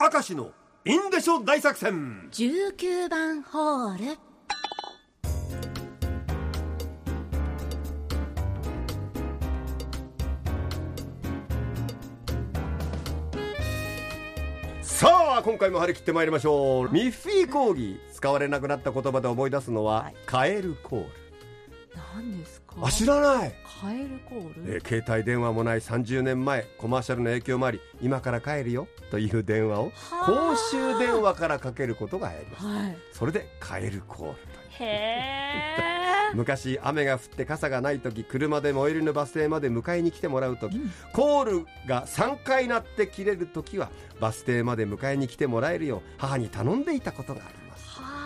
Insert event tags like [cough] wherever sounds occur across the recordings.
明石のインデショ大作戦。19番ホール。さあ今回も張り切ってまいりましょう。ミッフィー講義。使われなくなった言葉で思い出すのは、はい。カエルコール何ですか？あ知らない。カエルコール、えー携帯電話もない30年前コマーシャルの影響もあり今から帰るよという電話をはあ。公衆電話からかけることが流行りましたはい。それでカエルコールへえ。[laughs] 昔雨が降って傘がない時車で最寄りのバス停まで迎えに来てもらう時、うん。コールが3回鳴って切れる時はバス停まで迎えに来てもらえるよう母に頼んでいたことがあります。はあ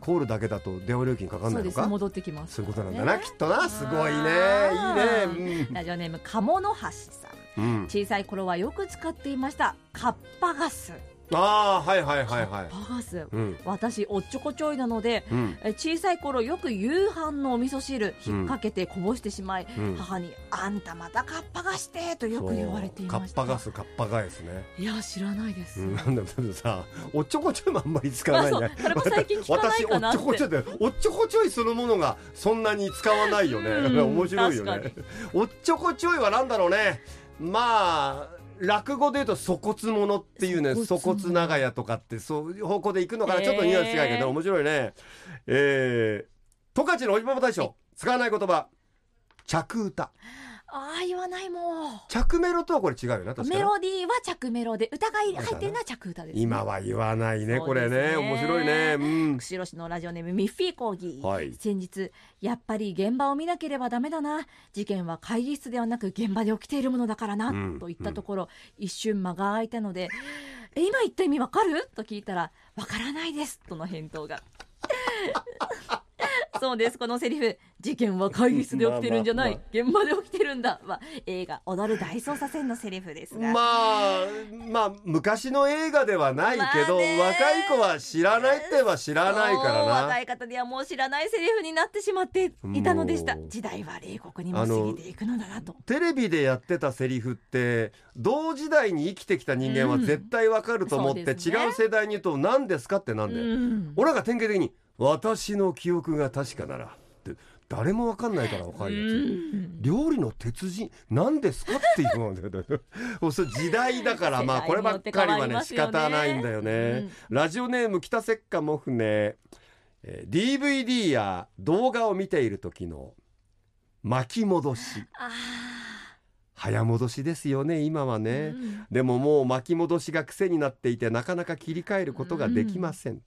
コールだけだと電話料金かかんないのか？戻ってきます。そういうことなんだな、ね。きっとな。すごいね。あいいね。ラジオネーム鴨の橋さん、小さい頃はよく使っていました。カッパガスああはいはいはいはい。パガス。うん。私おっちょこちょいなのでうん。え小さい頃よく夕飯のお味噌汁引っ掛けてこぼしてしまい、うん。母に「あんたまたカッパガスて」とよく言われていました。カッパガスカッパガエスね、いや知らないです、うん、なんだけどさおっちょこちょいもあんまり使わないんだあそう。それも最近聞かないかなって。私おっちょこちょいでおっちょこちょいそのものがそんなに使わないよね。うん面白いよね。おっちょこちょいはなんだろうねまあ落語で言うと粗骨者っていうね粗粗骨骨長屋とかってそういう方向で行くのかな、ちょっとニュアンス違うけど面白いねえー。十勝のおじパパ大将使わない言葉着歌ああ言わないもん着メロとはこれ違うよな確かなメロディーは着メロで歌が入ってるのは着歌です、ね、今は言わないねこれねね面白いねうん釧路市のラジオネームミッフィー講義、はい先日やっぱり現場を見なければダメだな事件は会議室ではなく現場で起きているものだからな、うんと言ったところ、一瞬間が空いたので「え今言った意味わかる?」と聞いたら「わからないです」との返答がそうです。このセリフ。事件は会議室で起きてるんじゃない、[laughs] まあ現場で起きてるんだ。は映画「踊る大捜査線」のセリフですが、まあまあ昔の映画ではないけど、まあね。若い子は知らないって言えば知らないからな。若い方にはもう知らないセリフになってしまっていたのでした。時代は冷酷にも過ぎていくのだなと。テレビでやってたセリフって同時代に生きてきた人間はうん。絶対わかると思って、そうですね。違う世代に言うと何ですかってなんだよ、うん。俺らが典型的に「私の記憶が確かなら」って誰もわかんないから若いやつ、うん料理の鉄人何ですかって言うんだ時代だから [laughs] まあこればっかりはね仕方ないんだよね、ラジオネーム北石化も船、えー DVD や動画を見ている時の巻き戻し。あ早戻しですよね今はーね、うん。でももう巻き戻しが癖になっていてなかなか切り替えることができません、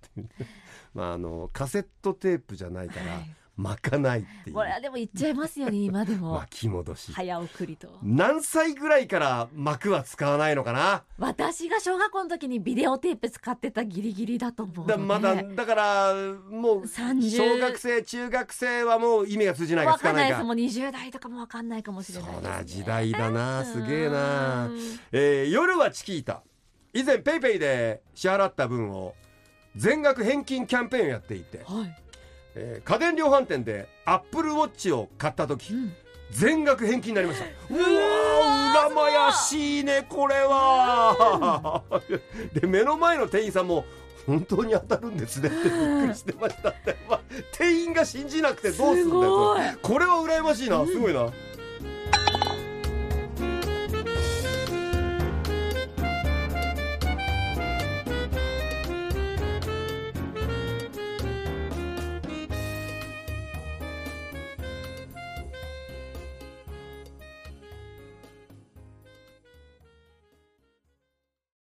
[laughs] まああのカセットテープじゃないから、はい巻かないっていう。これはでも言っちゃいますよね [laughs] 今でも。巻き戻し。早送りと。何歳ぐらいから幕は使わないのかな？私が小学校の時にビデオテープ使ってたギリギリだと思うだまだだからもう30小学生中学生はもう意味が通じないかわ使わないか。かんないです。もう20代とかもわかんないかもしれないね、そうな時代だなすげえな。うんえー夜はチキータ。以前ペイペイで支払った分を全額返金キャンペーンをやっていて、はい、えー家電量販店でアップルウォッチを買った時うん。全額返金になりました。うわ羨ましいねこれはで目の前の店員さんも本当に当たるんですねってびっくりしてましたって、まあ、店員が信じなくてどうすんだよこれは羨ましいなすごいな、